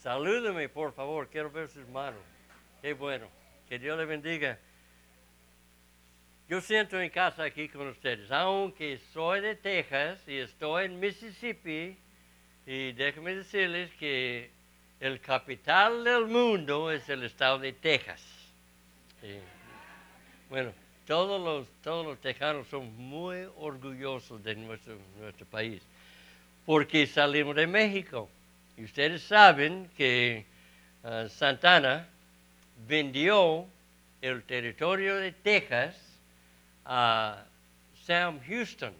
Salúdeme, por favor, quiero ver sus manos. Qué bueno. Que Dios le bendiga. Yo siento en casa aquí con ustedes, aunque soy de Texas y estoy en Mississippi, y déjenme decirles que el capital del mundo es el estado de Texas. bueno, todos los, todos los tejanos son muy orgullosos de nuestro, nuestro país, porque salimos de México. Y ustedes saben que ah, Santana vendió el territorio de Texas a Sam Houston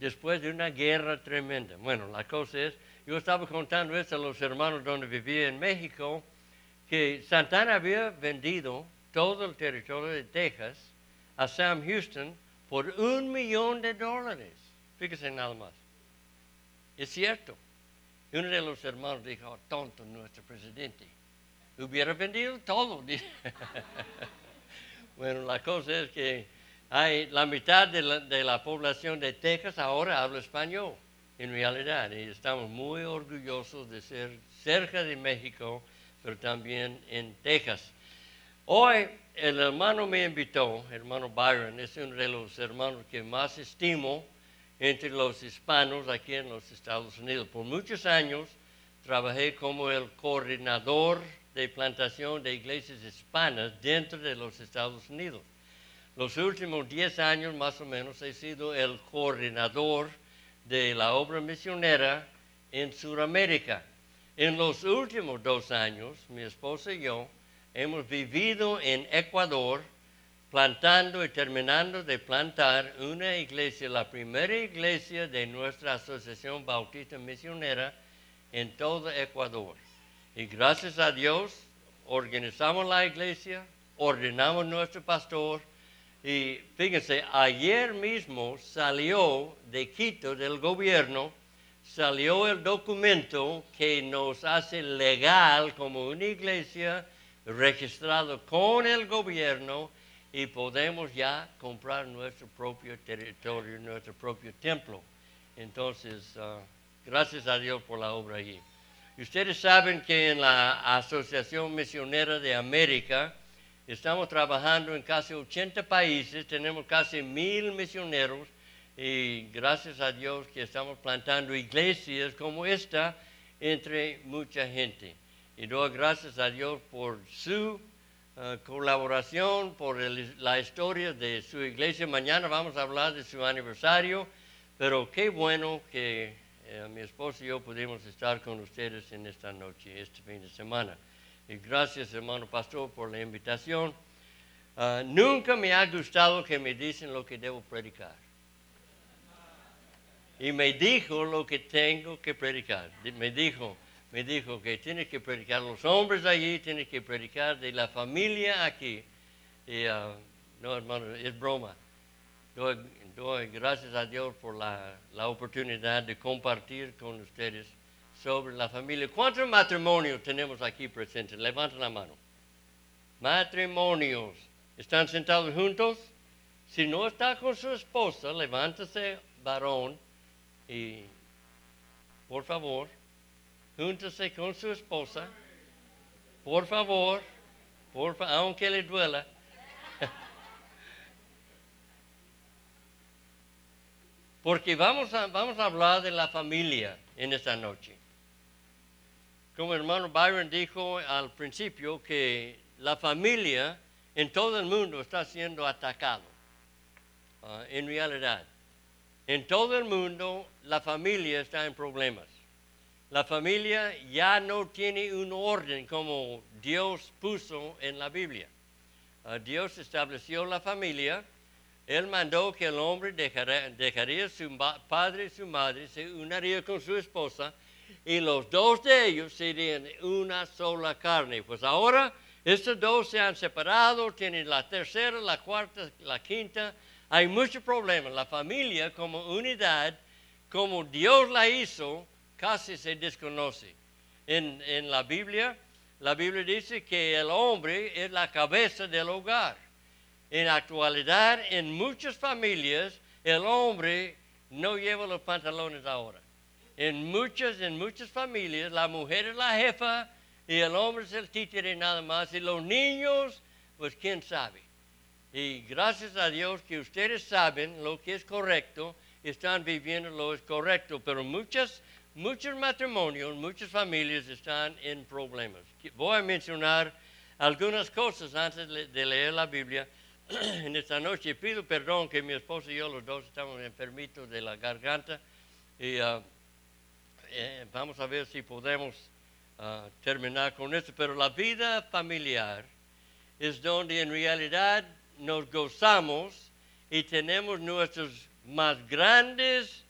después de una guerra tremenda. Bueno, la cosa es, yo estaba contando esto a los hermanos donde vivía en México, que Santana había vendido todo el territorio de Texas a Sam Houston por un millón de dólares. Fíjese nada más. Es cierto. uno de los hermanos dijo, tonto nuestro presidente. Hubiera vendido todo. bueno, la cosa es que hay la mitad de la, de la, población de Texas ahora habla español, en realidad, y estamos muy orgullosos de ser cerca de México, pero también en Texas. Hoy el hermano me invitó, hermano Byron, es uno de los hermanos que más estimo entre los hispanos aquí en los Estados Unidos. Por muchos años trabajé como el coordinador de plantación de iglesias hispanas dentro de los Estados Unidos. Los últimos 10 años más o menos he sido el coordinador de la obra misionera en Sudamérica. En los últimos dos años, mi esposa y yo hemos vivido en Ecuador plantando y terminando de plantar una iglesia, la primera iglesia de nuestra Asociación Bautista Misionera en todo Ecuador. Y gracias a Dios organizamos la iglesia, ordenamos nuestro pastor y fíjense, ayer mismo salió de Quito del gobierno, salió el documento que nos hace legal como una iglesia registrado con el gobierno y podemos ya comprar nuestro propio territorio, nuestro propio templo. Entonces, ah, gracias a Dios por la obra allí. ustedes saben que en la Asociación Misionera de América estamos trabajando en casi 80 países, tenemos casi mil misioneros y gracias a Dios que estamos plantando iglesias como esta entre mucha gente. Y doy gracias a Dios por su eh, colaboración, por la historia de su iglesia. Mañana vamos a hablar de su aniversario, pero qué bueno que eh, mi esposo y yo pudimos estar con ustedes en esta noche, este fin de semana. Y gracias, hermano pastor, por la invitación. Ah, nunca me ha gustado que me dicen lo que debo predicar. Y me dijo lo que tengo que predicar. Me dijo, me dijo que tiene que predicar los hombres allí, tiene que predicar de la familia aquí. Y, uh, no, hermano, es broma. Doy, gracias a Dios por la, la, oportunidad de compartir con ustedes sobre la familia. ¿Cuántos matrimonios tenemos aquí presentes? Levanten la mano. Matrimonios. ¿Están sentados juntos? Si no está con su esposa, levántese, varón, y por favor, júntese con su esposa, por favor, por aunque le duela. Porque vamos a, vamos a hablar de la familia en esta noche. Como el hermano Byron dijo al principio que la familia en todo el mundo está siendo atacado. Ah, en realidad, en todo el mundo la familia está en problemas la familia ya no tiene un orden como Dios puso en la Biblia. Ah, Dios estableció la familia. Él mandó que el hombre dejaría, su padre y su madre, se uniría con su esposa y los dos de ellos serían una sola carne. Pues ahora estos dos se han separado, tienen la tercera, la cuarta, la quinta. Hay muchos problemas. La familia como unidad, como Dios la hizo, casi se desconoce. En, en la Biblia, la Biblia dice que el hombre es la cabeza del hogar. En actualidad, en muchas familias, el hombre no lleva los pantalones ahora. En muchas, en muchas familias, la mujer es la jefa y el hombre es el títere nada más. Y los niños, pues quién sabe. Y gracias a Dios que ustedes saben lo que es correcto, están viviendo lo es correcto, pero muchas, muchos matrimonios, muchas familias están en problemas. Voy a mencionar algunas cosas antes de leer la Biblia en esta noche. Pido perdón que mi esposo y yo los dos estamos enfermitos de la garganta y uh, eh, vamos a ver si podemos uh, terminar con esto. Pero la vida familiar es donde en realidad nos gozamos y tenemos nuestros más grandes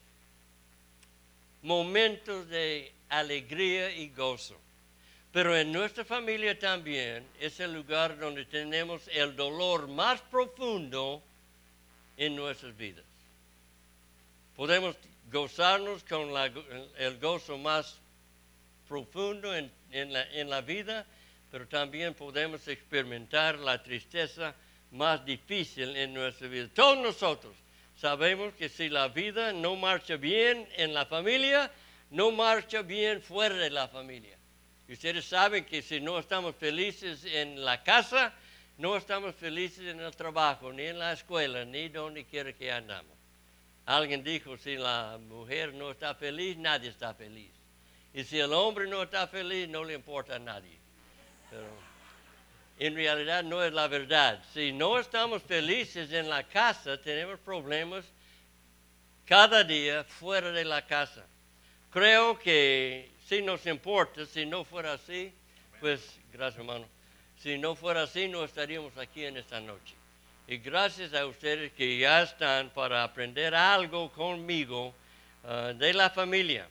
momentos de alegría y gozo. Pero en nuestra familia también es el lugar donde tenemos el dolor más profundo en nuestras vidas. Podemos gozarnos con el gozo más profundo en, la, en la vida, pero también podemos experimentar la tristeza más difícil en nuestra vida. Todos nosotros sabemos que si la vida no marcha bien en la familia, no marcha bien fuera de la familia. Y ustedes saben que si no estamos felices en la casa, no estamos felices en el trabajo, ni en la escuela, ni donde quiera que andamos. Alguien dijo, si la mujer no está feliz, nadie está feliz. Y si el hombre no está feliz, no le importa a nadie. Pero en realidad no es la verdad. Si no estamos felices en la casa, tenemos problemas cada día fuera de la casa. Creo que si nos importa, si no fuera así, pues gracias hermano, si no fuera así no estaríamos aquí en esta noche. Y gracias a ustedes que ya están para aprender algo conmigo ah, de la familia.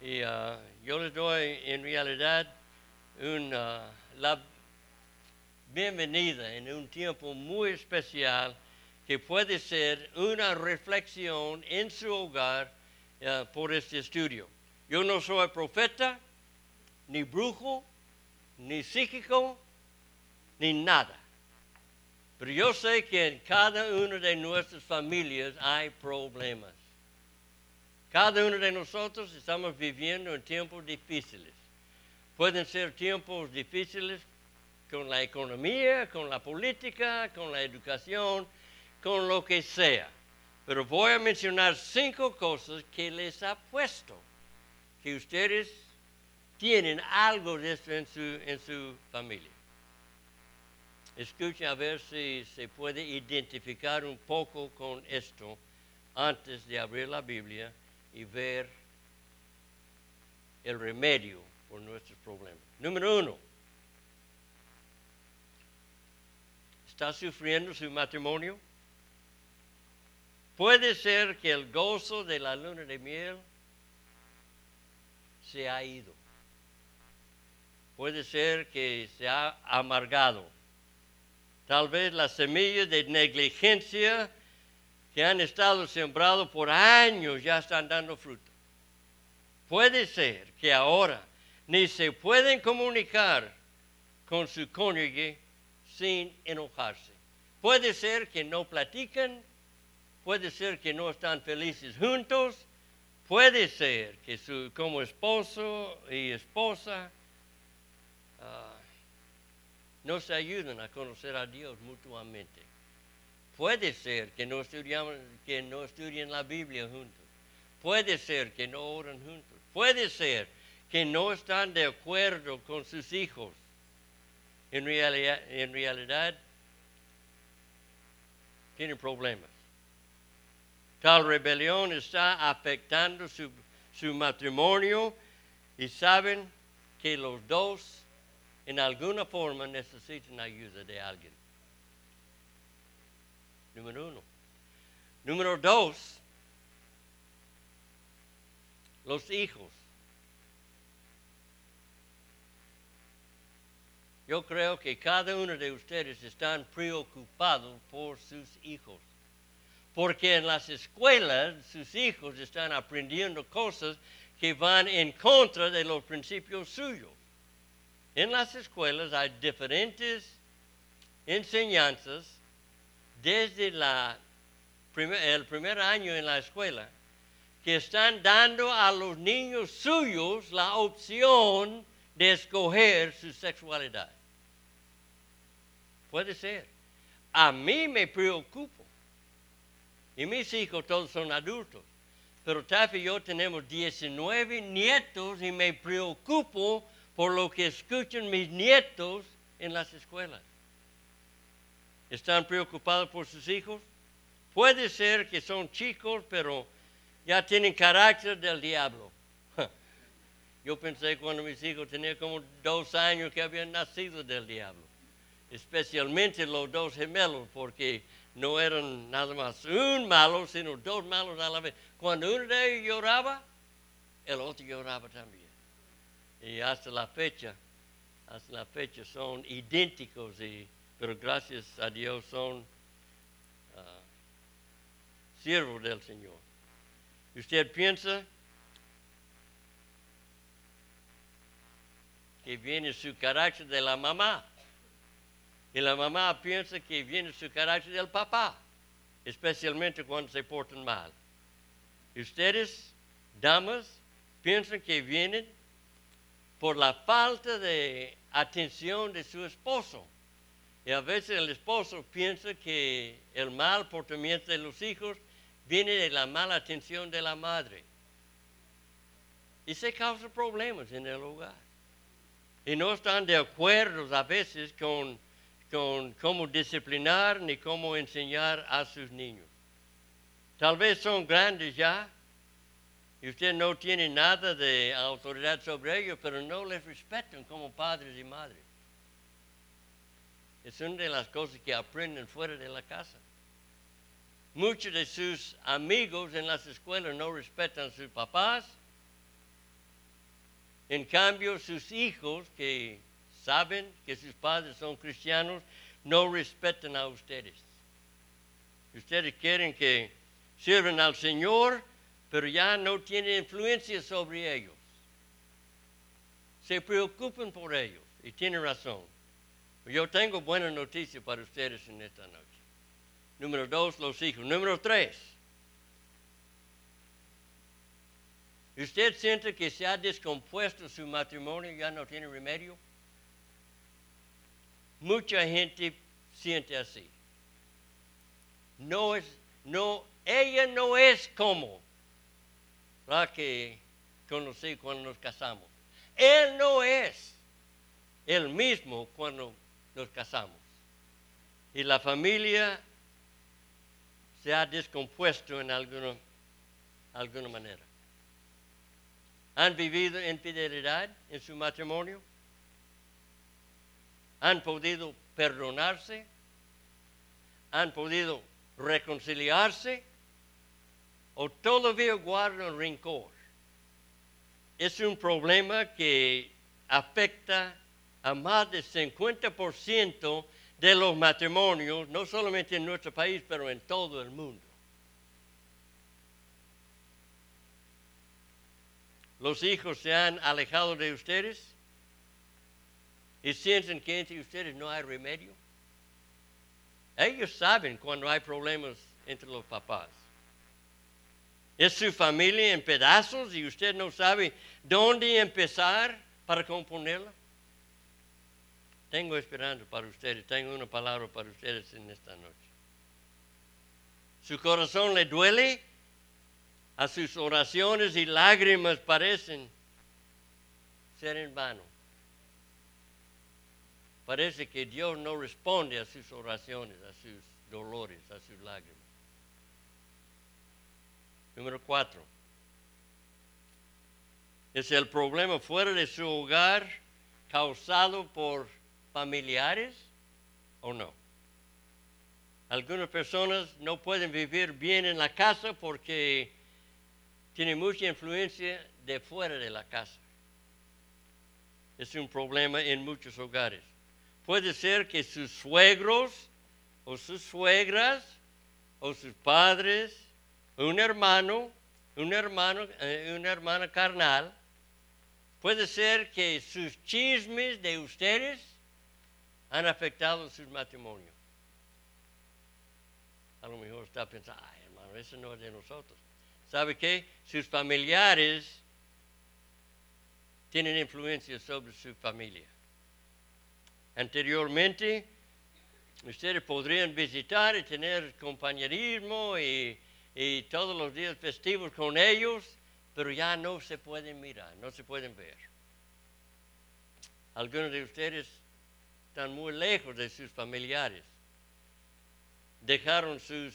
Y ah, yo les doy en realidad una, la bienvenida en un tiempo muy especial que puede ser una reflexión en su hogar ah, por este estudio. Yo no soy profeta, ni brujo, ni psíquico, ni nada. Pero yo sé que en cada una de nuestras familias hay problemas. Cada uno de nosotros estamos viviendo en tiempos difíciles. Pueden ser tiempos difíciles con la economía, con la política, con la educación, con lo que sea. Pero voy a mencionar cinco cosas que les apuesto que ustedes tienen algo de esto en su, en su familia. Escuchen a ver si se puede identificar un poco con esto antes de abrir la Biblia y ver el remedio por nuestros problemas. Número uno, ¿está sufriendo su matrimonio? Puede ser que el gozo de la luna de miel se ha ido. Puede ser que se ha amargado. Tal vez las semillas de negligencia que han estado sembrados por años ya están dando fruto. Puede ser que ahora ni se pueden comunicar con su cónyuge sin enojarse. Puede ser que no platican, puede ser que no están felices juntos, Puede ser que como esposo y esposa ah, no se ayuden a conocer a Dios mutuamente. Puede ser que no, que no estudien la Biblia juntos. Puede ser que no oran juntos. Puede ser que no están de acuerdo con sus hijos. En realidad, en realidad tienen problemas. Tal rebelión está afectando su, matrimonio y saben que los dos en alguna forma necesitan ayuda de alguien. Número uno. Número dos, los hijos. Yo creo que cada uno de ustedes están preocupados por sus hijos porque en las escuelas sus hijos están aprendiendo cosas que van en contra de los principios suyos. En las escuelas hay diferentes enseñanzas desde el primer año en la escuela que están dando a los niños suyos la opción de escoger su sexualidad. Puede ser. A mí me preocupo. Y mis hijos todos son adultos. Pero Taffy y yo tenemos 19 nietos y me preocupo por lo que escuchan mis nietos en las escuelas. ¿Están preocupados por sus hijos? Puede ser que son chicos, pero ya tienen carácter del diablo. Yo pensé cuando mis hijos tenían como dos años que habían nacido del diablo, especialmente los dos gemelos, porque no eran nada más un malo, sino dos malos a la vez. Cuando uno de ellos lloraba, el otro lloraba también. Y hasta la fecha, hasta la fecha son idénticos, pero gracias a Dios son ah, siervos del Señor. ¿Usted piensa que viene su carácter de la mamá? Y la mamá piensa que viene su carácter del papá, especialmente cuando se portan mal. ustedes, damas, piensan que vienen por la falta de atención de su esposo. Y a veces el esposo piensa que el mal portamiento de los hijos viene de la mala atención de la madre. Y se causa problemas en el hogar. Y no están de acuerdo a veces con con cómo disciplinar ni cómo enseñar a sus niños. Tal vez son grandes ya y usted no tiene nada de autoridad sobre ellos, pero no les respetan como padres y madres. Es una de las cosas que aprenden fuera de la casa. Muchos de sus amigos en las escuelas no respetan a sus papás. En cambio, sus hijos que saben que sus padres son cristianos, no respetan a ustedes. Ustedes quieren que sirvan al Señor, pero ya no tienen influencia sobre ellos. Se preocupan por ellos y tienen razón. Yo tengo buena noticia para ustedes en esta noche. Número dos, los hijos. Número tres, ¿usted siente que se ha descompuesto su matrimonio y ya no tiene remedio? Mucha gente siente así. No es, no, ella no es como la que conocí cuando nos casamos. Él no es el mismo cuando nos casamos. Y la familia se ha descompuesto en alguna, alguna manera. ¿Han vivido infidelidad en su matrimonio? Han podido perdonarse, han podido reconciliarse o todavía guardan rencor. Es un problema que afecta a más del 50% de los matrimonios, no solamente en nuestro país, pero en todo el mundo. Los hijos se han alejado de ustedes y sienten que entre ustedes no hay remedio. Ellos saben cuando hay problemas entre los papás. Es su familia en pedazos y usted no sabe dónde empezar para componerla. Tengo esperanza para ustedes, tengo una palabra para ustedes en esta noche. Su corazón le duele, a sus oraciones y lágrimas parecen ser en vano. Parece que Dios no responde a sus oraciones, a sus dolores, a sus lágrimas. Número cuatro. ¿Es el problema fuera de su hogar causado por familiares o no? Algunas personas no pueden vivir bien en la casa porque tienen mucha influencia de fuera de la casa. Es un problema en muchos hogares. Puede ser que sus suegros o sus suegras o sus padres, un hermano, un hermano, eh, una hermana carnal, puede ser que sus chismes de ustedes han afectado sus matrimonios. A lo mejor está pensando, ay hermano, eso no es de nosotros. ¿sabe qué? Sus familiares tienen influencia sobre su familia. Anteriormente, ustedes podrían visitar y tener compañerismo y, todos los días festivos con ellos, pero ya no se pueden mirar, no se pueden ver. Algunos de ustedes están muy lejos de sus familiares. Dejaron sus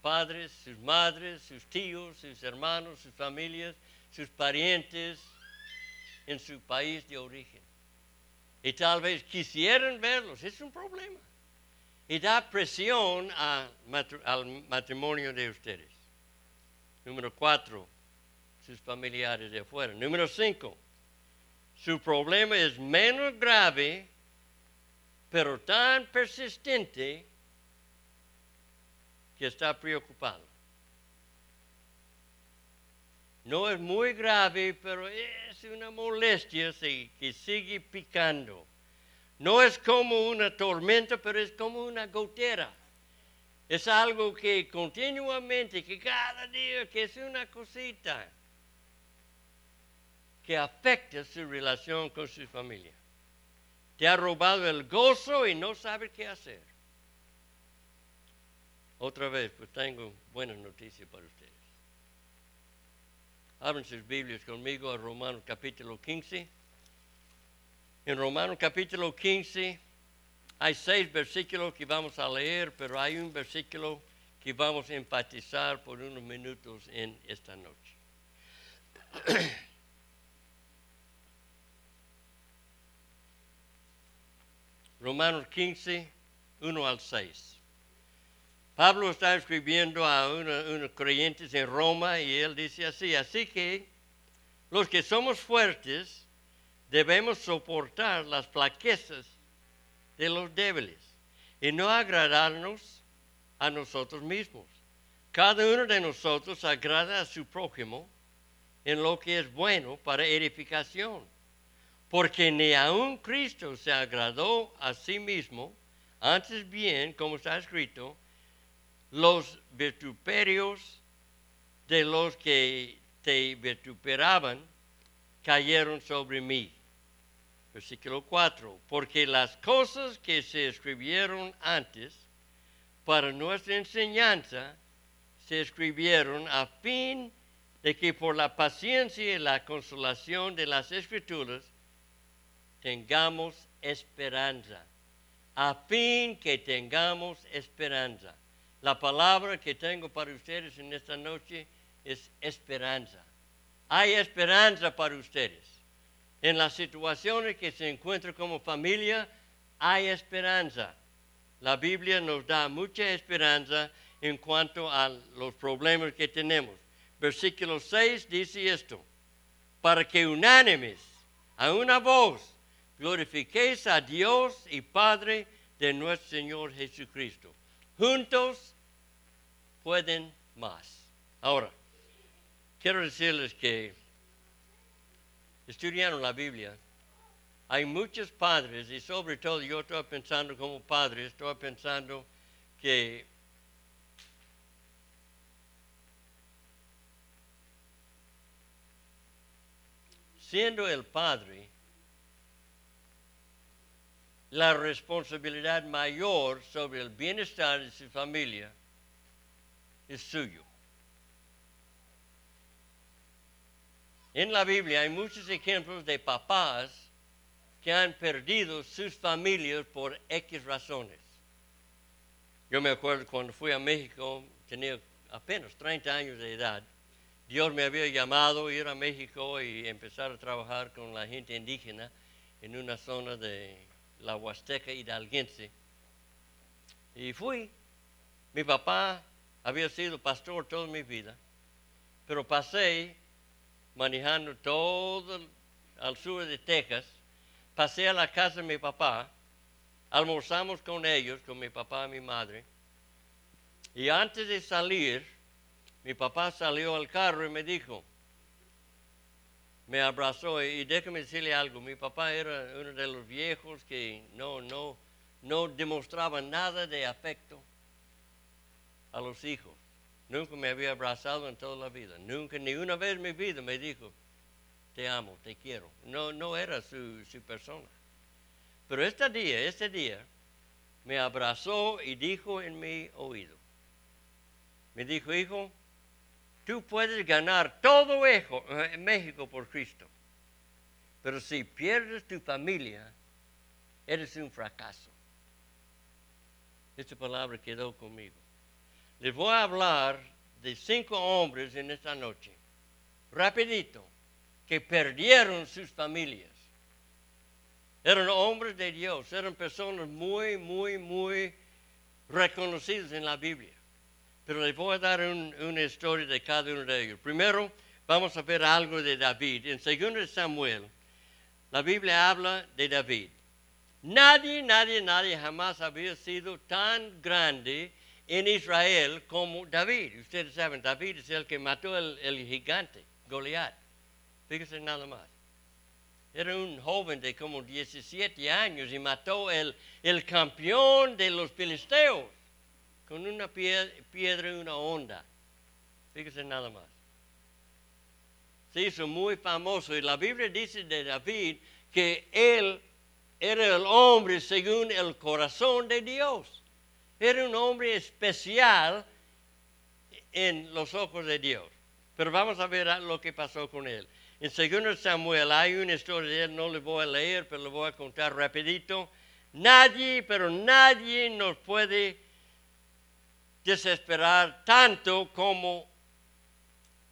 padres, sus madres, sus tíos, sus hermanos, sus familias, sus parientes en su país de origen. Y tal vez quisieran verlos, es un problema. Y da presión al matrimonio de ustedes. Número cuatro, sus familiares de afuera. Número cinco, su problema es menos grave, pero tan persistente que está preocupado. No es muy grave, pero una molestia que sigue picando. No es como una tormenta, pero es como una gotera. Es algo que continuamente, que cada día, que es una cosita que afecta su relación con su familia. Te ha robado el gozo y no sabe qué hacer. Otra vez, pues tengo buenas noticias para ustedes. Abren sus Biblias conmigo a Romanos capítulo 15. En Romanos capítulo 15 hay seis versículos que vamos a leer, pero hay un versículo que vamos a empatizar por unos minutos en esta noche. Romanos 15, 1 al 6. Pablo está escribiendo a unos creyentes en Roma y él dice así, así que los que somos fuertes debemos soportar las flaquezas de los débiles y no agradarnos a nosotros mismos. Cada uno de nosotros agrada a su prójimo en lo que es bueno para edificación, porque ni aun Cristo se agradó a sí mismo, antes bien, como está escrito, los vituperios de los que te vituperaban cayeron sobre mí. Versículo 4. Porque las cosas que se escribieron antes para nuestra enseñanza se escribieron a fin de que por la paciencia y la consolación de las escrituras tengamos esperanza. A fin que tengamos esperanza. La palabra que tengo para ustedes en esta noche es esperanza. Hay esperanza para ustedes. En las situaciones que se encuentran como familia, hay esperanza. La Biblia nos da mucha esperanza en cuanto a los problemas que tenemos. Versículo 6 dice esto, para que unánimes, a una voz, glorifiquéis a Dios y Padre de nuestro Señor Jesucristo juntos pueden más. Ahora, quiero decirles que estudiando la Biblia, hay muchos padres, y sobre todo yo estoy pensando como padre, estoy pensando que siendo el padre, la responsabilidad mayor sobre el bienestar de su familia es suyo. En la Biblia hay muchos ejemplos de papás que han perdido sus familias por X razones. Yo me acuerdo cuando fui a México, tenía apenas 30 años de edad. Dios me había llamado a ir a México y empezar a trabajar con la gente indígena en una zona de la Huasteca hidalguense. Y fui. Mi papá había sido pastor toda mi vida, pero pasé manejando todo al sur de Texas, pasé a la casa de mi papá, almorzamos con ellos, con mi papá y mi madre, y antes de salir, mi papá salió al carro y me dijo, me abrazó y déjame decirle algo, mi papá era uno de los viejos que no, no, no demostraba nada de afecto a los hijos. Nunca me había abrazado en toda la vida. Nunca, ni una vez en mi vida me dijo, te amo, te quiero. No, no era su, su persona. Pero este día, este día, me abrazó y dijo en mi oído, me dijo, hijo, tú puedes ganar todo en México por Cristo, pero si pierdes tu familia, eres un fracaso. Esta palabra quedó conmigo. Les voy a hablar de cinco hombres en esta noche, rapidito, que perdieron sus familias. Eran hombres de Dios, eran personas muy, muy, muy reconocidas en la Biblia. Pero les voy a dar una historia de cada uno de ellos. Primero, vamos a ver algo de David. En 2 Samuel, la Biblia habla de David. Nadie, nadie, nadie jamás había sido tan grande en Israel como David. Ustedes saben, David es el que mató el, gigante, Goliat. Fíjense nada más. Era un joven de como 17 años y mató el, el campeón de los filisteos con una piedra y una onda. Fíjense nada más. Se hizo muy famoso y la Biblia dice de David que él era el hombre según el corazón de Dios. Era un hombre especial en los ojos de Dios. Pero vamos a ver lo que pasó con él. En 2 Samuel hay una historia de él, no le voy a leer, pero le voy a contar rapidito. Nadie, pero nadie nos puede desesperar tanto como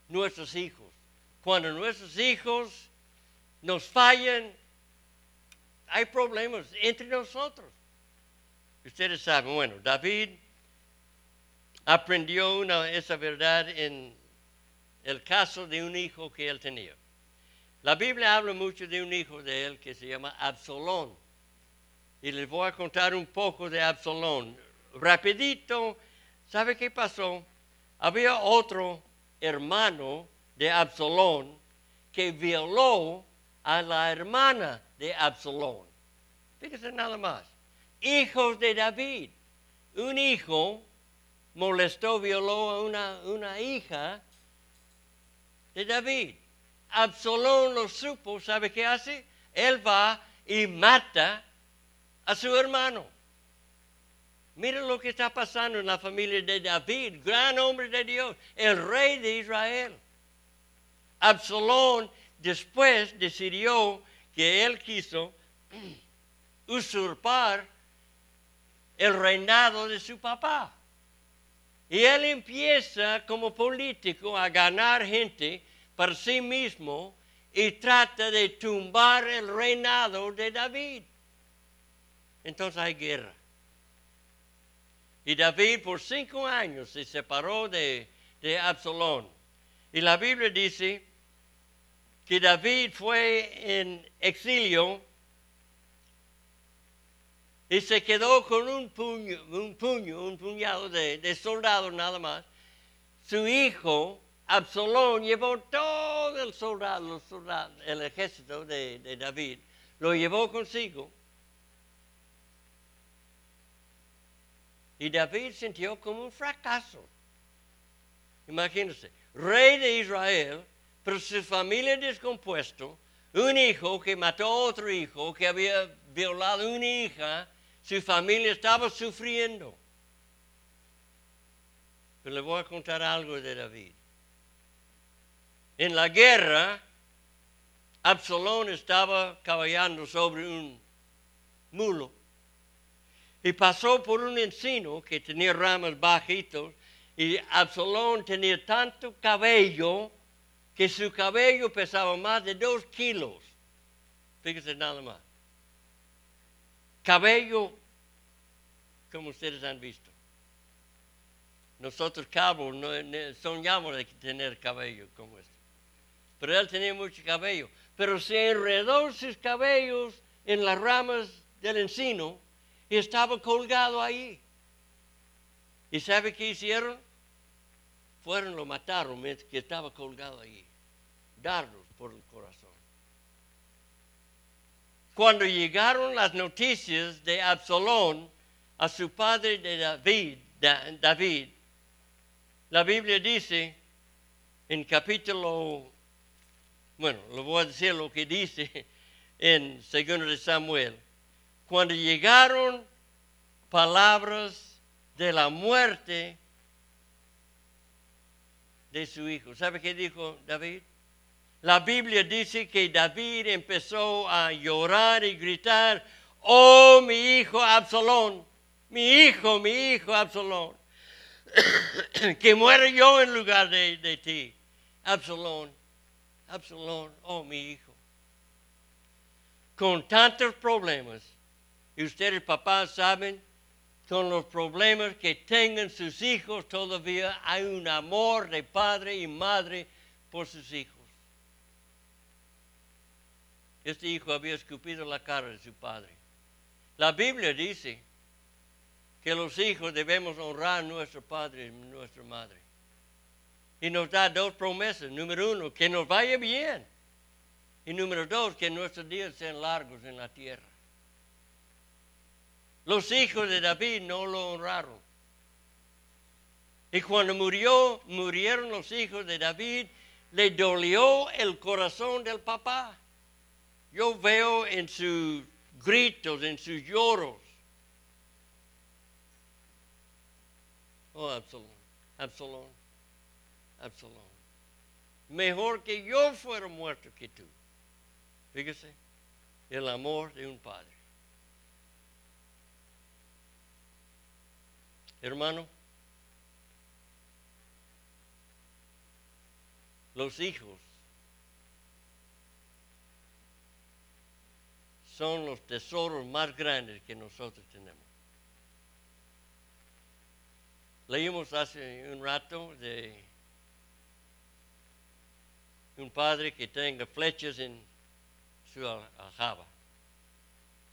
nuestros hijos. Cuando nuestros hijos nos fallan, hay problemas entre nosotros. Ustedes saben, bueno, David aprendió esa verdad en el caso de un hijo que él tenía. La Biblia habla mucho de un hijo de él que se llama Absalón. Y les voy a contar un poco de Absalón. Rapidito, ¿sabe qué pasó? Había otro hermano de Absalón que violó a la hermana de Absalón. Fíjese nada más. Hijos de David. Un hijo molestó, violó a una, una hija de David. Absalón lo supo, ¿sabe qué hace? Él va y mata a su hermano. Miren lo que está pasando en la familia de David, gran hombre de Dios, el rey de Israel. Absalón después decidió que él quiso usurpar el reinado de su papá. Y él empieza como político a ganar gente para sí mismo y trata de tumbar el reinado de David. Entonces hay guerra. Y David por cinco años se separó de, de Absalón. Y la Biblia dice que David fue en exilio y se quedó con un puño, un puño, un puñado de, soldados nada más. Su hijo, Absalón, llevó todo el soldado, el ejército de, de David, lo llevó consigo. Y David sintió como un fracaso. Imagínense, rey de Israel, pero su familia descompuesto, un hijo que mató a otro hijo, que había violado a una hija, su familia estaba sufriendo. Pero le voy a contar algo de David. En la guerra, Absalón estaba caballando sobre un mulo y pasó por un encino que tenía ramas bajitos y Absalón tenía tanto cabello que su cabello pesaba más de dos kilos. Fíjese nada más cabello como ustedes han visto. Nosotros cabos no, soñamos de tener cabello como este. Pero él tenía mucho cabello. Pero se enredó sus cabellos en las ramas del encino y estaba colgado ahí. ¿Y sabe qué hicieron? Fueron, lo mataron mientras que estaba colgado ahí. Dardos por el corazón. Cuando llegaron las noticias de Absalón a su padre de David, David, La Biblia dice en capítulo, bueno, le voy a decir lo que dice en 2 de Samuel. Cuando llegaron palabras de la muerte de su hijo. ¿Sabe qué dijo David? La Biblia dice que David empezó a llorar y gritar, oh mi hijo Absalón, mi hijo, mi hijo Absalón, que muera yo en lugar de, de ti. Absalón, Absalón, oh mi hijo. Con tantos problemas, y ustedes papás saben, con los problemas que tengan sus hijos, todavía hay un amor de padre y madre por sus hijos. Este hijo había escupido la cara de su padre. La Biblia dice que los hijos debemos honrar a nuestro padre y nuestra madre. Y nos da dos promesas. Número uno, que nos vaya bien. Y número dos, que nuestros días sean largos en la tierra. Los hijos de David no lo honraron. Y cuando murió, murieron los hijos de David, le dolió el corazón del papá. Yo veo en sus gritos, en sus lloros. Oh, Absalón, Absalón, Absalón. Mejor que yo fuera muerto que tú. Fíjese, el amor de un padre. Hermano, los hijos son los tesoros más grandes que nosotros tenemos. Leímos hace un rato de un padre que tenga flechas en su aljaba.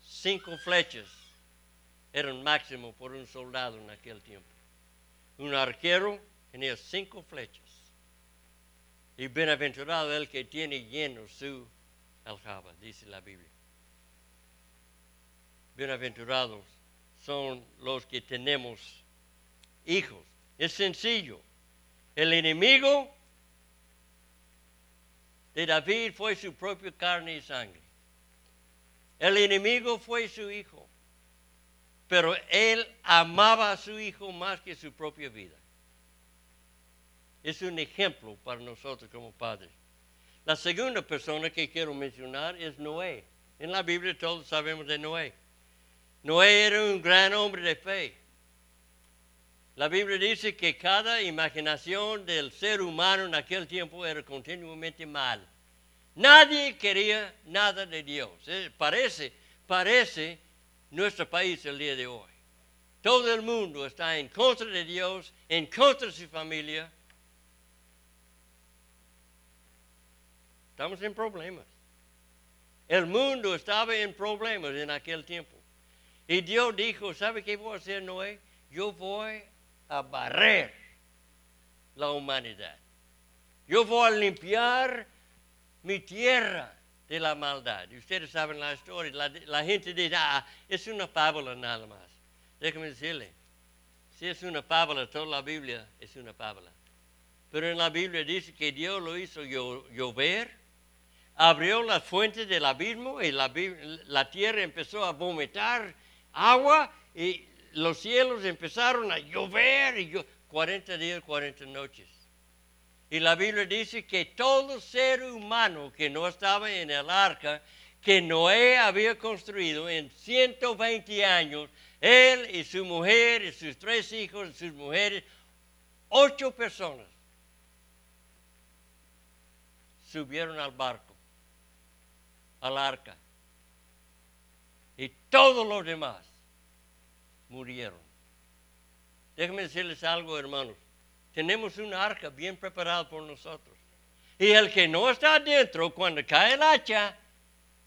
Cinco flechas eran máximo por un soldado en aquel tiempo. Un arquero tenía cinco flechas. Y bienaventurado el que tiene lleno su aljaba, dice la Biblia bienaventurados son los que tenemos hijos. Es sencillo. El enemigo de David fue su propia carne y sangre. El enemigo fue su hijo. Pero él amaba a su hijo más que su propia vida. Es un ejemplo para nosotros como padres. La segunda persona que quiero mencionar es Noé. En la Biblia todos sabemos de Noé. Noé era un gran hombre de fe. La Biblia dice que cada imaginación del ser humano en aquel tiempo era continuamente mal. Nadie quería nada de Dios. Eh, parece, parece nuestro país el día de hoy. Todo el mundo está en contra de Dios, en contra de su familia. Estamos en problemas. El mundo estaba en problemas en aquel tiempo. Y Dios dijo, ¿sabe qué voy a hacer Noé? Yo voy a barrer la humanidad. Yo voy a limpiar mi tierra de la maldad. Y ustedes saben la historia. La, gente dice, ah, es una fábula nada más. Déjame decirle, si es una fábula, toda la Biblia es una fábula. Pero en la Biblia dice que Dios lo hizo llover, abrió las fuentes del abismo y la, la tierra empezó a vomitar agua y los cielos empezaron a llover y 40 días, 40 noches. Y la Biblia dice que todo ser humano que no estaba en el arca, que Noé había construido en 120 años, él y su mujer y sus tres hijos y sus mujeres, ocho personas subieron al barco, al arca y todos los demás murieron. Déjenme decirles algo, hermanos. Tenemos una arca bien preparada por nosotros. Y el que no está adentro, cuando cae el hacha,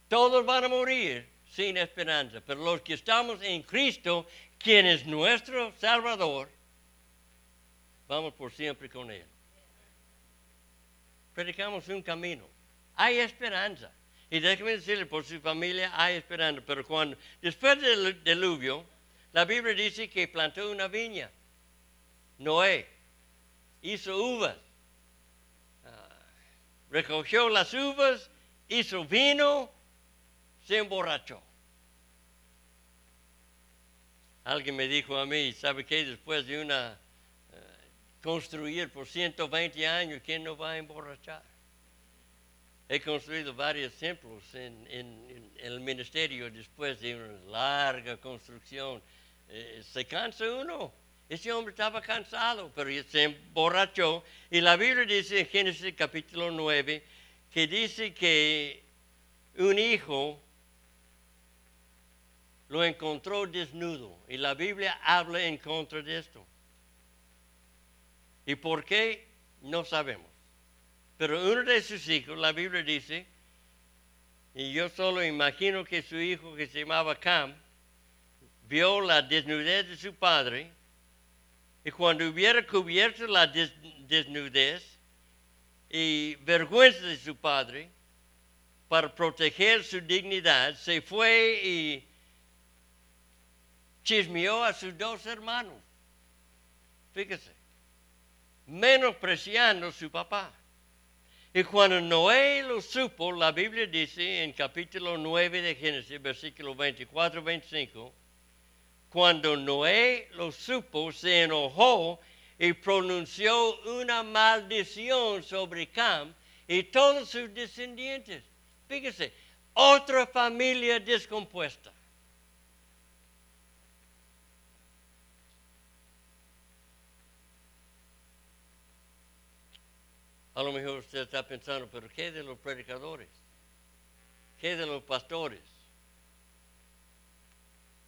todos van a morir sin esperanza. Pero los que estamos en Cristo, quien es nuestro Salvador, vamos por siempre con Él. Predicamos un camino. Hay esperanza. Y déjeme decirle, por su familia hay esperanza, pero cuando, después del diluvio, la Biblia dice que plantó una viña, Noé, hizo uvas. Ah, recogió las uvas, hizo vino, se emborrachó. Alguien me dijo a mí, ¿sabe qué? Después de una eh, construir por 120 años, ¿quién no va a emborrachar? He construido varios templos en, el ministerio después de una larga construcción. Eh, se cansa uno. Ese hombre estaba cansado, pero se emborrachó. Y la Biblia dice en Génesis capítulo 9 que dice que un hijo lo encontró desnudo. Y la Biblia habla en contra de esto. ¿Y por qué? No sabemos. Pero uno de sus hijos, la Biblia dice, y yo solo imagino que su hijo que se llamaba Cam, vio la desnudez de su padre, y cuando hubiera cubierto la desnudez y vergüenza de su padre, para proteger su dignidad, se fue y chismeó a sus dos hermanos. Fíjese, menospreciando a su papá. Y cuando Noé lo supo, la Biblia dice en capítulo 9 de Génesis, versículo 24, 25, cuando Noé lo supo, se enojó y pronunció una maldición sobre Cam y todos sus descendientes. Fíjese, otra familia descompuesta. A lo mejor usted está pensando, pero ¿qué de los predicadores? ¿Qué de los pastores?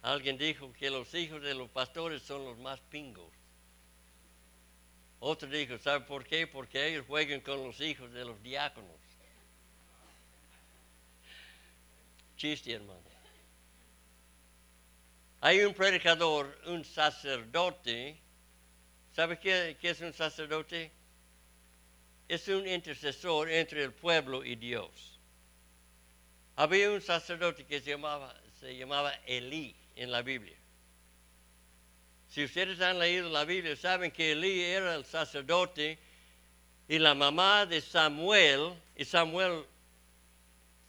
Alguien dijo que los hijos de los pastores son los más pingos. Otro dijo, ¿sabe por qué? Porque ellos juegan con los hijos de los diáconos. Chiste, hermano. Hay un predicador, un sacerdote. ¿Sabe qué, es un sacerdote? es un intercesor entre el pueblo y Dios. Había un sacerdote que se llamaba, se llamaba Elí en la Biblia. Si ustedes han leído la Biblia, saben que Elí era el sacerdote y la mamá de Samuel, y Samuel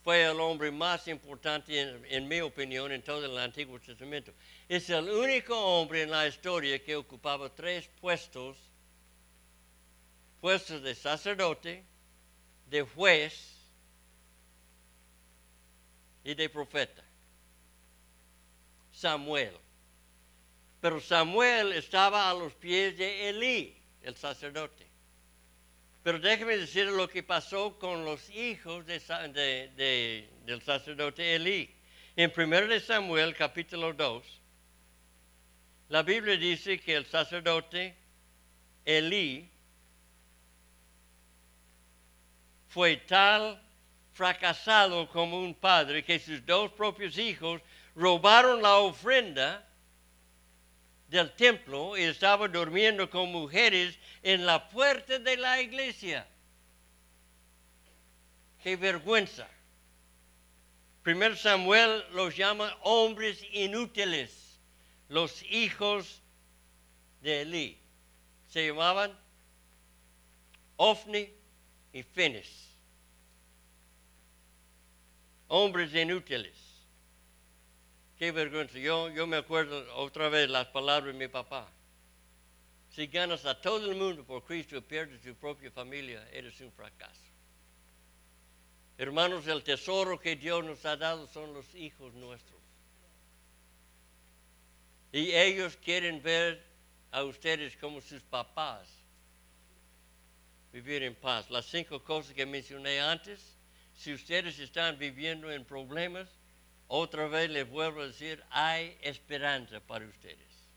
fue el hombre más importante, en, en, mi opinión, en todo el Antiguo Testamento. Es el único hombre en la historia que ocupaba tres puestos puestos de sacerdote, de juez y de profeta. Samuel. Pero Samuel estaba a los pies de Elí, el sacerdote. Pero déjeme decir lo que pasó con los hijos de, del sacerdote Elí. En 1 Samuel capítulo 2, la Biblia dice que el sacerdote Elí fue tal fracasado como un padre que sus dos propios hijos robaron la ofrenda del templo y estaba durmiendo con mujeres en la puerta de la iglesia. Qué vergüenza. Primer Samuel los llama hombres inútiles, los hijos de Eli. Se llamaban Ofni y Fines hombres inútiles. Qué vergüenza. Yo, yo me acuerdo otra vez las palabras de mi papá. Si ganas a todo el mundo por Cristo y pierdes tu propia familia, eres un fracaso. Hermanos, el tesoro que Dios nos ha dado son los hijos nuestros. Y ellos quieren ver a ustedes como sus papás. Vivir en paz. Las cinco cosas que mencioné antes si ustedes están viviendo en problemas, otra vez les vuelvo a decir, hay esperanza para ustedes.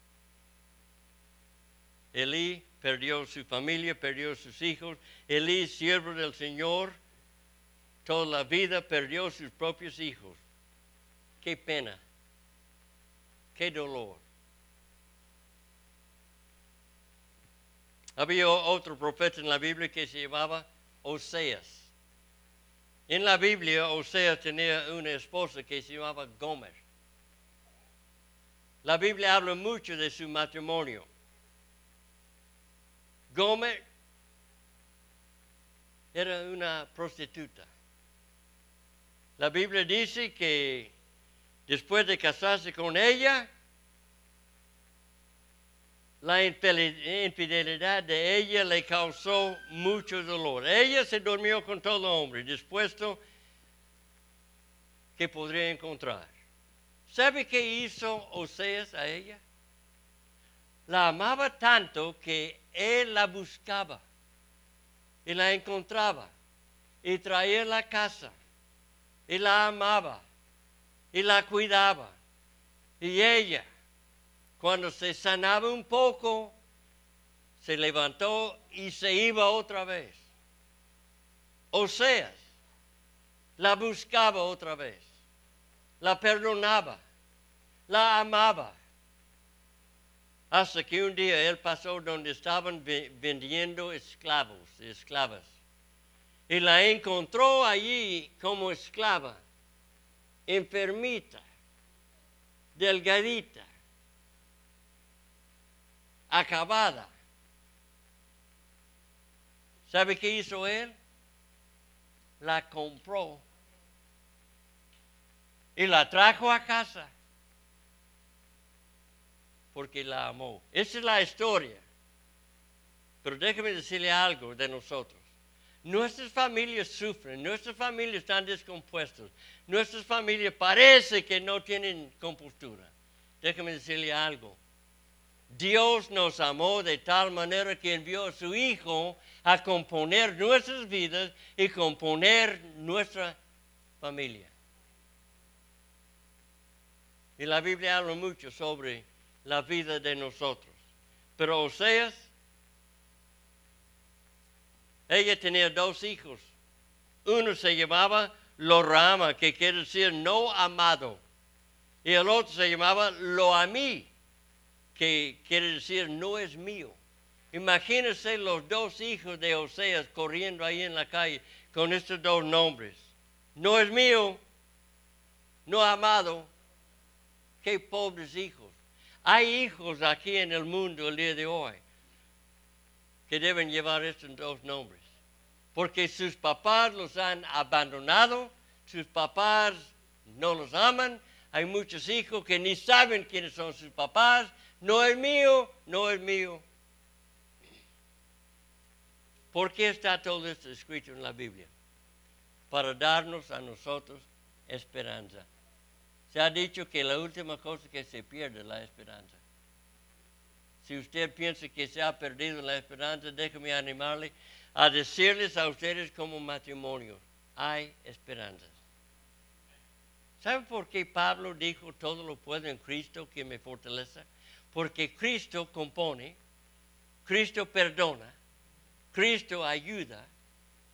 Elí perdió su familia, perdió sus hijos. Elí, siervo del Señor, toda la vida perdió sus propios hijos. Qué pena, qué dolor. Había otro profeta en la Biblia que se llamaba Oseas. En la Biblia, Osea tenía una esposa que se llamaba Gomer. La Biblia habla mucho de su matrimonio. Gomer era una prostituta. La Biblia dice que después de casarse con ella, la infidelidad de ella le causó mucho dolor. Ella se durmió con todo hombre, dispuesto que podría encontrar. ¿Sabe qué hizo Oseas a ella? La amaba tanto que él la buscaba y la encontraba y traía la casa y la amaba y la cuidaba. Y ella, cuando se sanaba un poco, se levantó y se iba otra vez. Oseas la buscaba otra vez la perdonaba, la amaba. Hasta que un día él pasó donde estaban vendiendo esclavos, esclavas. Y la encontró allí como esclava, enfermita, delgadita, acabada. ¿Sabe qué hizo él? La compró y la trajo a casa porque la amó. Esa es la historia. Pero déjeme decirle algo de nosotros. Nuestras familias sufren, nuestras familias están descompuestas, nuestras familias parece que no tienen compostura. Déjeme decirle algo. Dios nos amó de tal manera que envió a su Hijo a componer nuestras vidas y componer nuestra familia. Y la Biblia habla mucho sobre la vida de nosotros. Pero Oseas, ella tenía dos hijos. Uno se llamaba Lorama, que quiere decir no amado. Y el otro se llamaba Lo mí, que quiere decir no es mío. Imagínense los dos hijos de Oseas corriendo ahí en la calle con estos dos nombres. No es mío, no amado, Qué pobres hijos. Hay hijos aquí en el mundo el día de hoy que deben llevar estos dos nombres. Porque sus papás los han abandonado, sus papás no los aman. Hay muchos hijos que ni saben quiénes son sus papás. No es mío, no es mío. ¿Por qué está todo esto escrito en la Biblia? Para darnos a nosotros esperanza. Se ha dicho que la última cosa que se pierde es la esperanza. Si usted piensa que se ha perdido la esperanza, déjeme animarle a decirles a ustedes como matrimonio, hay esperanza. ¿Sabe por qué Pablo dijo todo lo puedo en Cristo que me fortalece? Porque Cristo compone, Cristo perdona, Cristo ayuda,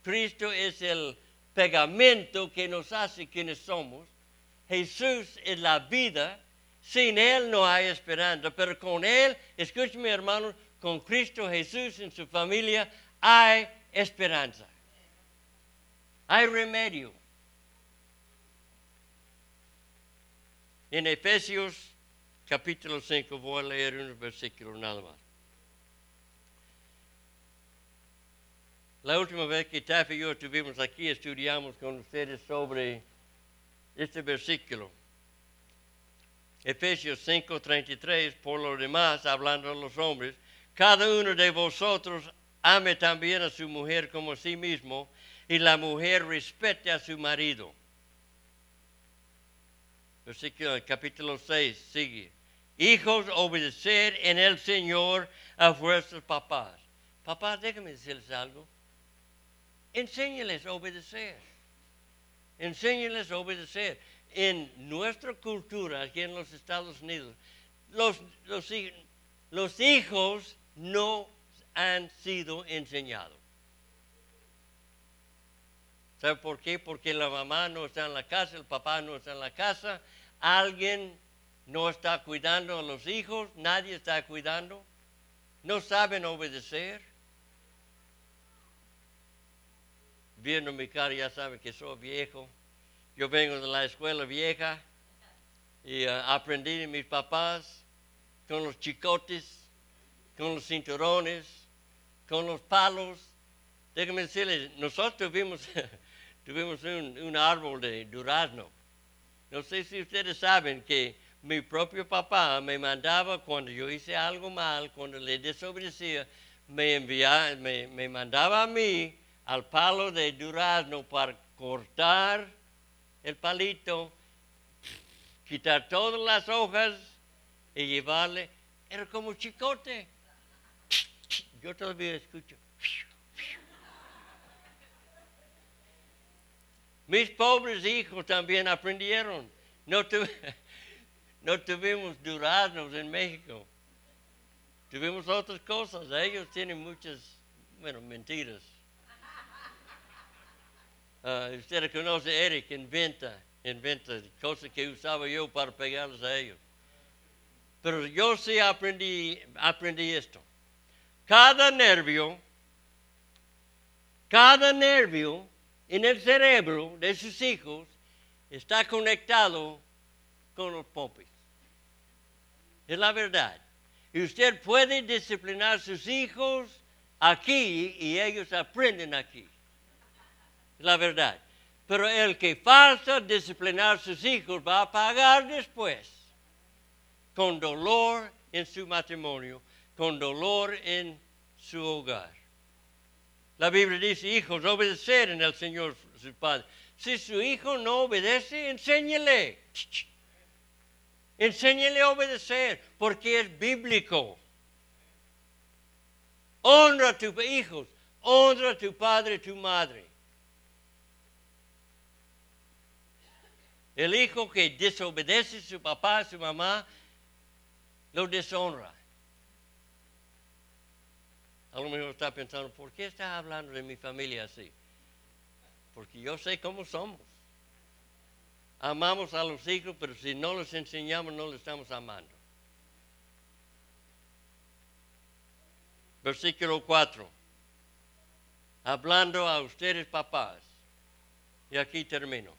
Cristo es el pegamento que nos hace quienes somos Jesús es la vida, sin Él no hay esperanza, pero con Él, escúcheme hermanos, con Cristo Jesús en su familia hay esperanza. Hay remedio. En Efesios capítulo 5 voy a leer unos versículos nada más. La última vez que Taffy y yo estuvimos aquí, estudiamos con ustedes sobre este versículo. Efesios 5:33, por lo demás, hablando a los hombres, cada uno de vosotros ame también a su mujer como a sí mismo, y la mujer respete a su marido. Versículo capítulo 6 sigue. Hijos, obedecer en el Señor a vuestros papás. Papás, déjenme decirles algo. Enséñales a obedecer. Enséñenles a obedecer. En nuestra cultura, aquí en los Estados Unidos, los, los, hijos no han sido enseñados. ¿Sabe por qué? Porque la mamá no está en la casa, el papá no está en la casa, alguien no está cuidando a los hijos, nadie está cuidando, no saben obedecer. viendo mi cara ya saben que soy viejo. Yo vengo de la escuela vieja y uh, aprendí de mis papás con los chicotes, con los cinturones, con los palos Déjame decirles, nosotros tuvimos, tuvimos un, un árbol de durazno. No sé si ustedes saben que mi propio papá me mandaba cuando yo hice algo mal, cuando le desobedecía, me enviaba, me, me mandaba a mí al palo de durazno para cortar el palito, quitar todas las hojas y llevarle. Era como chicote. Yo todavía escucho. Mis pobres hijos también aprendieron. No, no tuvimos duraznos en México. Tuvimos otras cosas. Ellos tienen muchas, bueno, mentiras. Uh, usted conoce a Eric, inventa, inventa cosas que usaba yo para pegarles a ellos. Pero yo sí aprendí, aprendí esto. Cada nervio, cada nervio en el cerebro de sus hijos está conectado con los popis. Es la verdad. Y usted puede disciplinar a sus hijos aquí y ellos aprenden aquí. Es la verdad. Pero el que falta disciplinar a sus hijos va a pagar después con dolor en su matrimonio, con dolor en su hogar. La Biblia dice, hijos, obedecer en el Señor su Padre. Si su hijo no obedece, enséñele. Enséñele a obedecer, porque es bíblico. Honra a tus hijos, honra a tu padre y tu madre. El hijo que desobedece a su papá, a su mamá, lo deshonra. A lo mejor está pensando, ¿por qué está hablando de mi familia así? Porque yo sé cómo somos. Amamos a los hijos, pero si no los enseñamos, no los estamos amando. Versículo 4. Hablando a ustedes papás. Y aquí termino.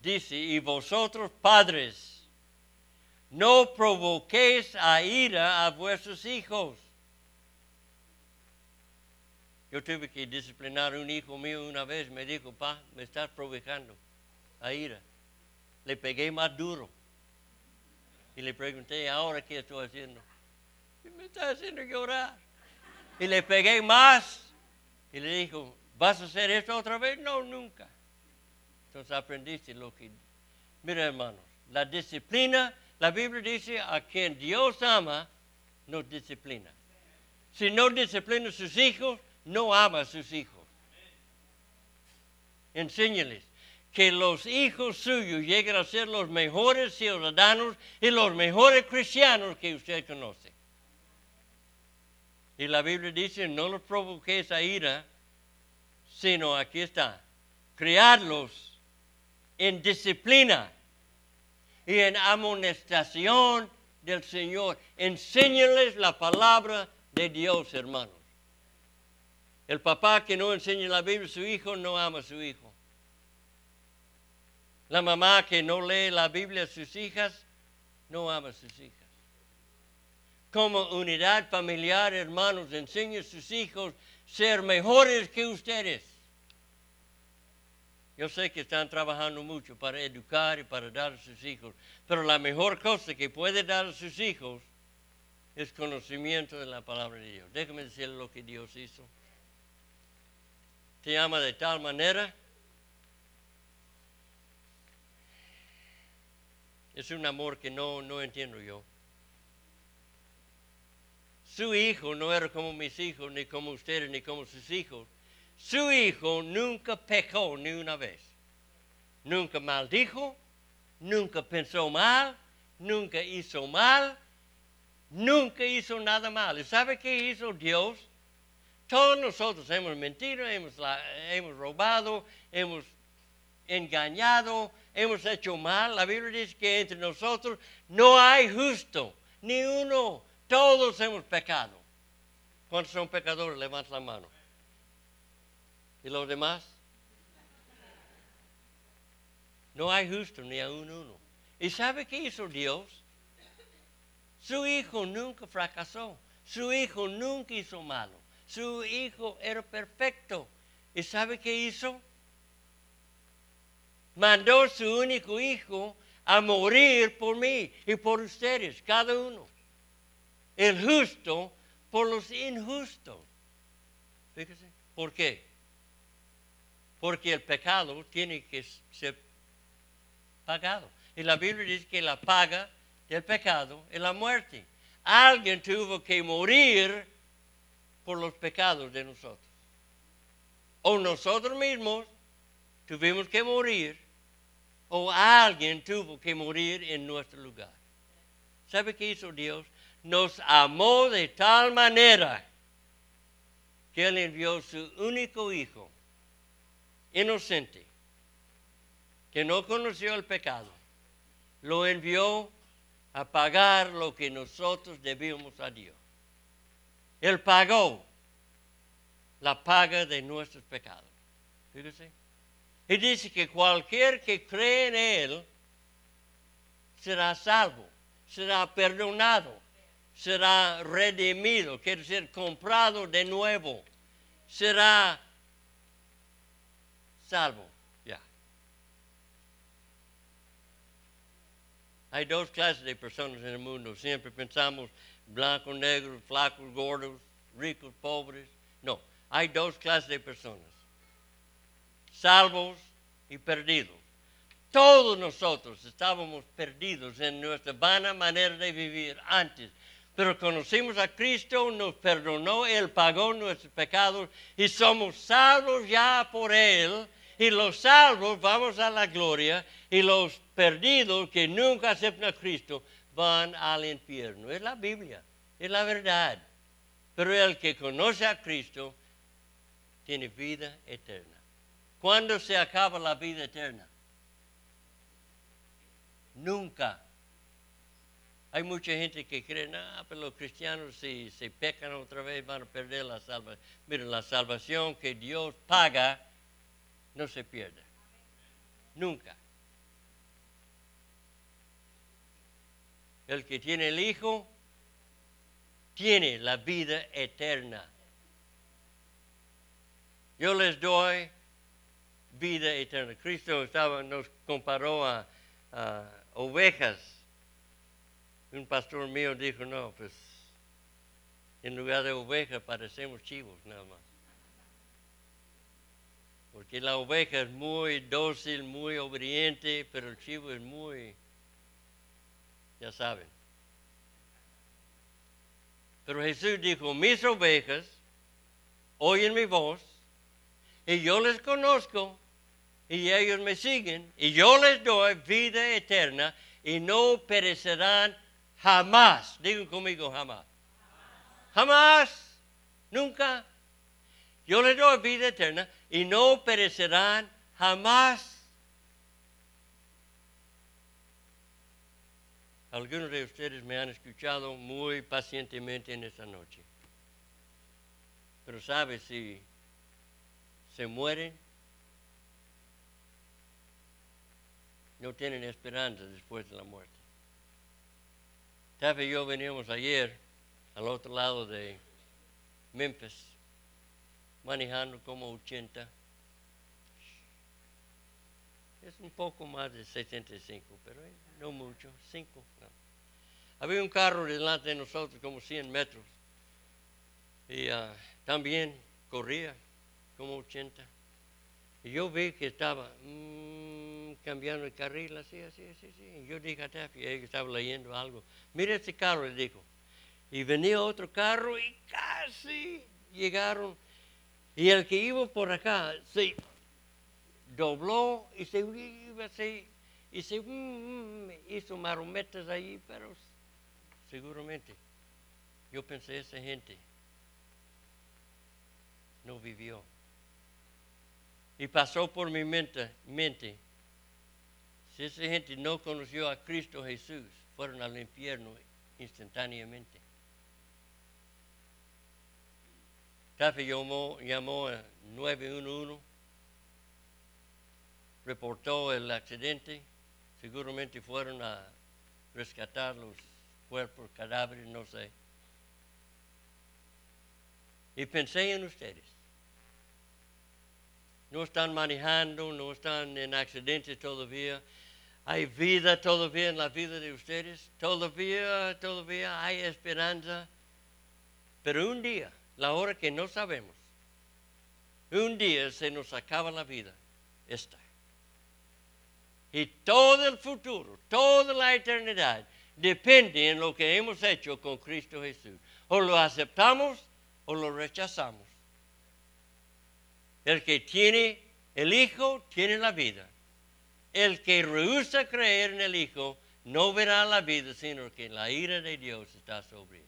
Dice, y vosotros padres, no provoquéis a ira a vuestros hijos. Yo tuve que disciplinar un hijo mío una vez. Me dijo, pa, me estás provocando a ira. Le pegué más duro. Y le pregunté, ¿ahora qué estoy haciendo? Y me está haciendo llorar. Y le pegué más. Y le dijo, ¿vas a hacer esto otra vez? No, nunca. Entonces aprendiste lo que... Mira, hermanos, la disciplina la Biblia dice, a quien Dios ama, nos disciplina. Si no disciplina a sus hijos, no ama a sus hijos. Enséñales que los hijos suyos lleguen a ser los mejores ciudadanos y los mejores cristianos que usted conoce. Y la Biblia dice, no los provoquéis a ira, sino aquí está, criarlos en disciplina y en amonestación del Señor. Enséñales la palabra de Dios, hermanos. El papá que no enseña la Biblia a su hijo no ama a su hijo. La mamá que no lee la Biblia a sus hijas no ama a sus hijas. Como unidad familiar, hermanos, enseña a sus hijos ser mejores que ustedes. Yo sé que están trabajando mucho para educar y para dar a sus hijos, pero la mejor cosa que puede dar a sus hijos es conocimiento de la palabra de Dios. Déjame decir lo que Dios hizo. Te ama de tal manera. Es un amor que no, no entiendo yo. Su hijo no era como mis hijos, ni como ustedes, ni como sus hijos su hijo nunca pecó ni una vez. Nunca maldijo, nunca pensó mal, nunca hizo mal, nunca hizo nada mal. ¿Y sabe qué hizo Dios? Todos nosotros hemos mentido, hemos, robado, hemos engañado, hemos hecho mal. La Biblia dice que entre nosotros no hay justo, ni uno. Todos hemos pecado. ¿Cuántos son pecadores? Levanta la mano. ¿Y los demás? No hay justo ni a un uno. ¿Y sabe qué hizo Dios? Su hijo nunca fracasó. Su hijo nunca hizo malo. Su hijo era perfecto. ¿Y sabe qué hizo? Mandó su único hijo a morir por mí y por ustedes, cada uno. El justo por los injustos. Fíjese, ¿por qué? Porque el pecado tiene que ser pagado. Y la Biblia dice que la paga del pecado es la muerte. Alguien tuvo que morir por los pecados de nosotros. O nosotros mismos tuvimos que morir, o alguien tuvo que morir en nuestro lugar. ¿Sabe qué hizo Dios? Nos amó de tal manera que Él envió su único hijo, inocente, que no conoció el pecado. Lo envió a pagar lo que nosotros debíamos a Dios. Él pagó la paga de nuestros pecados. Fíjese. Y dice que cualquier que cree en Él será salvo, será perdonado, será redimido, quiere decir comprado de nuevo, será salvo. Hay dos clases de personas en el mundo. Siempre pensamos blancos, negros, flacos, gordos, ricos, pobres. No, hay dos clases de personas. Salvos y perdidos. Todos nosotros estábamos perdidos en nuestra vana manera de vivir antes. Pero conocimos a Cristo, nos perdonó, Él pagó nuestros pecados y somos salvos ya por Él. Y los salvos vamos a la gloria y los perdidos que nunca aceptan a Cristo van al infierno. Es la Biblia, es la verdad. Pero el que conoce a Cristo tiene vida eterna. ¿Cuándo se acaba la vida eterna? Nunca. Hay mucha gente que cree, no, pero los cristianos si se pecan otra vez van a perder la salvación. Miren, la salvación que Dios paga no se pierde. Nunca. El que tiene el Hijo tiene la vida eterna. Yo les doy vida eterna. Cristo nos comparó a, ovejas. Un pastor mío dijo, no, pues en lugar de ovejas parecemos chivos nada más. Porque la oveja es muy dócil, muy obediente, pero el chivo es muy ya saben. Pero Jesús dijo, mis ovejas oyen mi voz y yo les conozco y ellos me siguen y yo les doy vida eterna y no perecerán jamás. Digan conmigo jamás. Jamás. Nunca. Yo les doy vida eterna y no perecerán jamás. Algunos de ustedes me han escuchado muy pacientemente en esta noche. Pero sabe si se mueren, no tienen esperanza después de la muerte. Taffy y yo veníamos ayer al otro lado de Memphis, manejando como 80. Es un poco más de 75, pero no mucho, 5. Había un carro delante de nosotros como 100 metros y ah, también corría como 80. Y yo vi que estaba mm, cambiando el carril, así, así, así, así. Y yo dije a Taffy, que estaba leyendo algo, mira este carro, le dijo. Y venía otro carro y casi llegaron. Y el que iba por acá se dobló y se iba así, y se mm, hizo marometas ahí, pero seguramente yo pensé, esa gente no vivió. Y pasó por mi mente, mente, si esa gente no conoció a Cristo Jesús, fueron al infierno instantáneamente. Café llamó, llamó a 911, reportó el accidente, seguramente fueron a rescatar los cuerpos, cadáveres, no sé. Y pensé en ustedes. No están manejando, no están en accidentes todavía. Hay vida todavía en la vida de ustedes. Todavía, todavía hay esperanza. Pero un día, la hora que no sabemos, un día se nos acaba la vida. Esta. Y todo el futuro, toda la eternidad, depende en lo que hemos hecho con Cristo Jesús. O lo aceptamos o lo rechazamos. El que tiene el Hijo tiene la vida. El que rehúsa creer en el Hijo no verá la vida, sino que la ira de Dios está sobre él.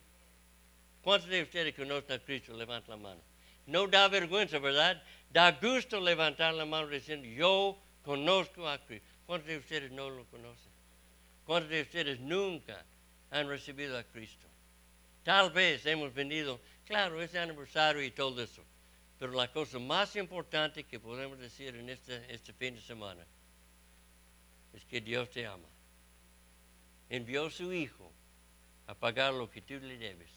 ¿Cuántos de ustedes conocen a Cristo? Levanta la mano. No da vergüenza, ¿verdad? Da gusto levantar la mano diciendo, yo conozco a Cristo. ¿Cuántos de ustedes no lo conocen? ¿Cuántos de ustedes nunca han recibido a Cristo? Tal vez hemos venido, claro, es aniversario y todo eso, pero la cosa más importante que podemos decir en este, este fin de semana es que Dios te ama. Envió a su Hijo a pagar lo que tú le debes.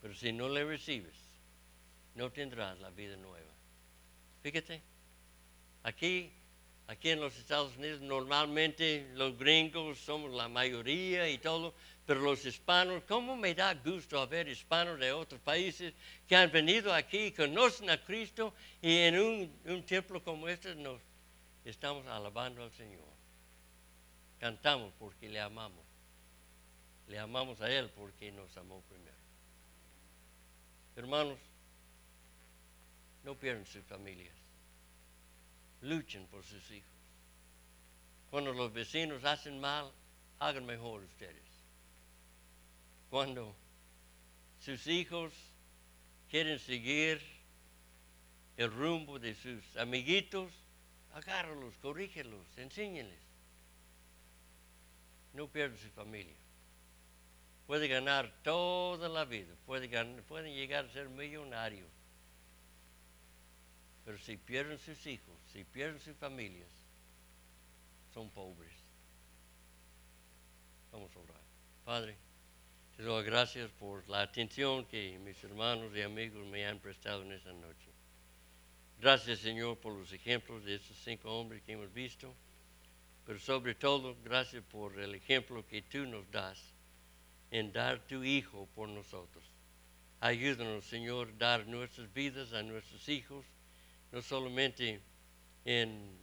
Pero si no le recibes, no tendrás la vida nueva. Fíjate, aquí Aquí en los Estados Unidos normalmente los gringos somos la mayoría y todo, pero los hispanos, ¿cómo me da gusto ver hispanos de otros países que han venido aquí, conocen a Cristo y en un, un templo como este nos estamos alabando al Señor? Cantamos porque le amamos. Le amamos a Él porque nos amó primero. Hermanos, no pierdan sus familias luchen por sus hijos. Cuando los vecinos hacen mal, hagan mejor ustedes. Cuando sus hijos quieren seguir el rumbo de sus amiguitos, agárralos, corrígelos, enséñenles. No pierdan su familia. Puede ganar toda la vida, puede pueden llegar a ser millonarios pero si pierden sus hijos, si pierden sus familias, son pobres. Vamos a orar. Padre, te doy gracias por la atención que mis hermanos y amigos me han prestado en esta noche. Gracias, Señor, por los ejemplos de estos cinco hombres que hemos visto, pero sobre todo, gracias por el ejemplo que tú nos das en dar tu Hijo por nosotros. Ayúdanos, Señor, dar nuestras vidas a nuestros hijos no solamente en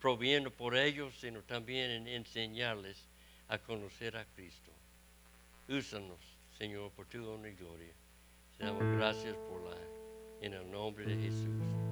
proviendo por ellos, sino también en enseñarles a conocer a Cristo. Úsanos, Señor, por tu honra y gloria. Te damos gracias por la, en el nombre de Jesús.